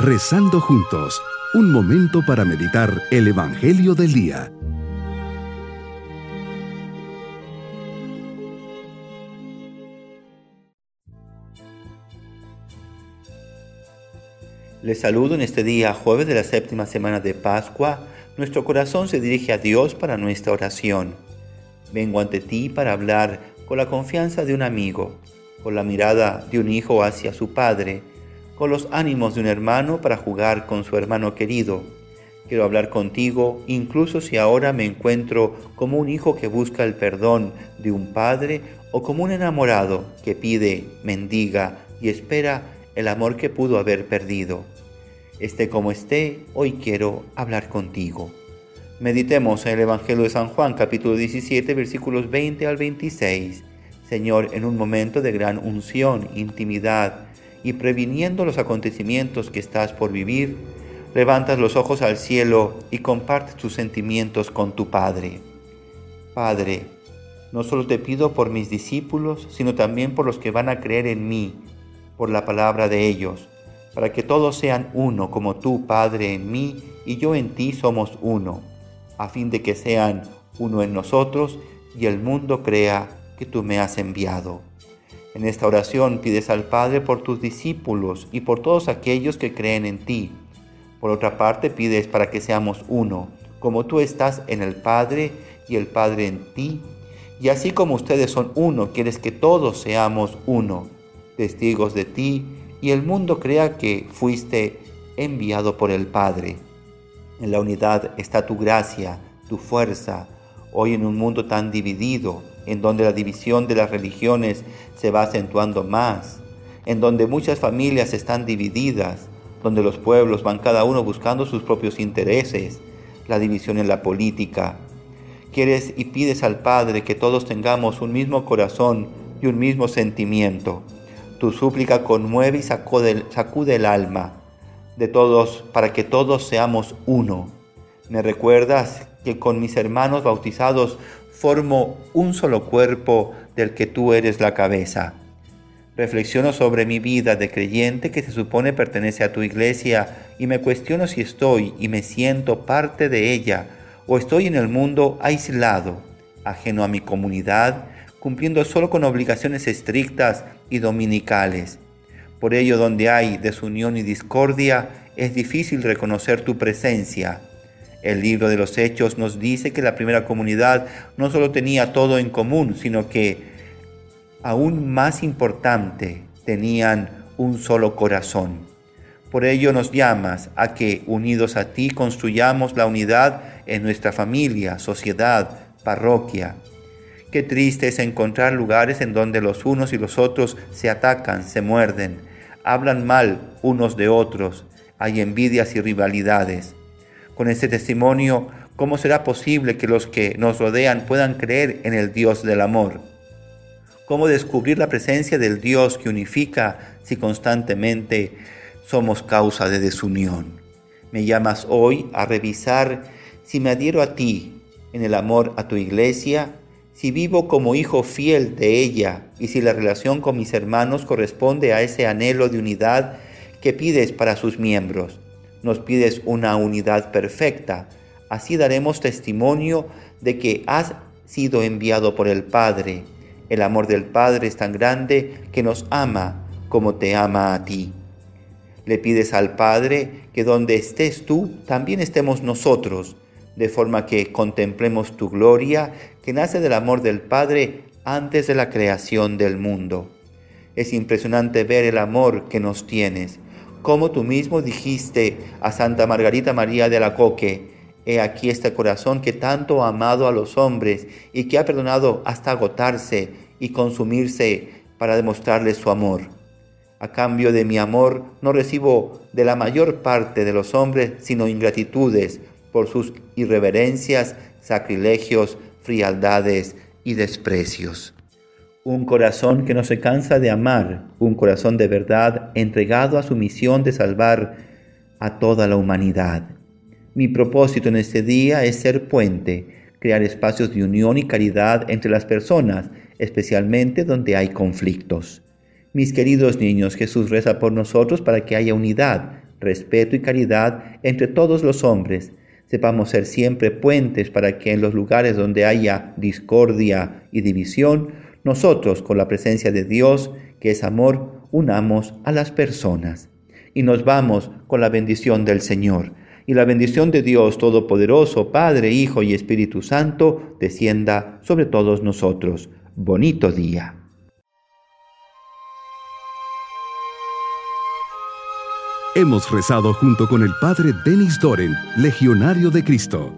Rezando juntos, un momento para meditar el Evangelio del Día. Les saludo en este día, jueves de la séptima semana de Pascua. Nuestro corazón se dirige a Dios para nuestra oración. Vengo ante ti para hablar con la confianza de un amigo, con la mirada de un hijo hacia su padre, con los ánimos de un hermano para jugar con su hermano querido. Quiero hablar contigo incluso si ahora me encuentro como un hijo que busca el perdón de un padre o como un enamorado que pide, mendiga y espera el amor que pudo haber perdido. Esté como esté, hoy quiero hablar contigo. Meditemos en el Evangelio de San Juan, capítulo 17, versículos 20 al 26. Señor, en un momento de gran unción, intimidad y previniendo los acontecimientos que estás por vivir, levantas los ojos al cielo y compartes tus sentimientos con tu Padre. Padre, no solo te pido por mis discípulos, sino también por los que van a creer en mí, por la palabra de ellos, para que todos sean uno, como tú, Padre, en mí y yo en ti somos uno, a fin de que sean uno en nosotros y el mundo crea que tú me has enviado. En esta oración pides al Padre por tus discípulos y por todos aquellos que creen en ti. Por otra parte, pides para que seamos uno, como tú estás en el Padre y el Padre en ti. Y así como ustedes son uno, quieres que todos seamos uno, testigos de ti, y el mundo crea que fuiste enviado por el Padre. En la unidad está tu gracia, tu fuerza, hoy en un mundo tan dividido, en donde la división de las religiones se va acentuando más, en donde muchas familias están divididas, donde los pueblos van cada uno buscando sus propios intereses, la división en la política. Quieres y pides al Padre que todos tengamos un mismo corazón y un mismo sentimiento. Tu súplica conmueve y sacude, sacude el alma de todos para que todos seamos uno. Me recuerdas que con mis hermanos bautizados formo un solo cuerpo del que tú eres la cabeza. Reflexiono sobre mi vida de creyente que se supone pertenece a tu iglesia y me cuestiono si estoy y me siento parte de ella o estoy en el mundo aislado, ajeno a mi comunidad, cumpliendo solo con obligaciones estrictas y dominicales. Por ello, donde hay desunión y discordia, es difícil reconocer tu presencia el libro de los Hechos nos dice que la primera comunidad no solo tenía todo en común, sino que aún más importante, tenían un solo corazón. Por ello nos llamas a que, unidos a ti, construyamos la unidad en nuestra familia, sociedad, parroquia. Qué triste es encontrar lugares en donde los unos y los otros se atacan, se muerden, hablan mal unos de otros, hay envidias y rivalidades con este testimonio, ¿cómo será posible que los que nos rodean puedan creer en el Dios del amor? ¿Cómo descubrir la presencia del Dios que unifica si constantemente somos causa de desunión? Me llamas hoy a revisar si me adhiero a ti en el amor a tu iglesia, si vivo como hijo fiel de ella y si la relación con mis hermanos corresponde a ese anhelo de unidad que pides para sus miembros nos pides una unidad perfecta. Así daremos testimonio de que has sido enviado por el Padre. El amor del Padre es tan grande que nos ama como te ama a ti. Le pides al Padre que donde estés tú, también estemos nosotros, de forma que contemplemos tu gloria que nace del amor del Padre antes de la creación del mundo. Es impresionante ver el amor que nos tienes como tú mismo dijiste a Santa Margarita María de Alacoque, he aquí este corazón que tanto ha amado a los hombres y que ha perdonado hasta agotarse y consumirse para demostrarles su amor. A cambio de mi amor no recibo de la mayor parte de los hombres sino ingratitudes por sus irreverencias, sacrilegios, frialdades y desprecios. Un corazón que no se cansa de amar, un corazón de verdad entregado a su misión de salvar a toda la humanidad. Mi propósito en este día es ser puente, crear espacios de unión y caridad entre las personas, especialmente donde hay conflictos. Mis queridos niños, Jesús reza por nosotros para que haya unidad, respeto y caridad entre todos los hombres. Sepamos ser siempre puentes para que en los lugares donde haya discordia y división, nosotros, con la presencia de Dios, que es amor, unamos a las personas. Y nos vamos con la bendición del Señor. Y la bendición de Dios Todopoderoso, Padre, Hijo y Espíritu Santo, descienda sobre todos nosotros. Bonito día. Hemos rezado junto con el Padre Denis Doren, Legionario de Cristo.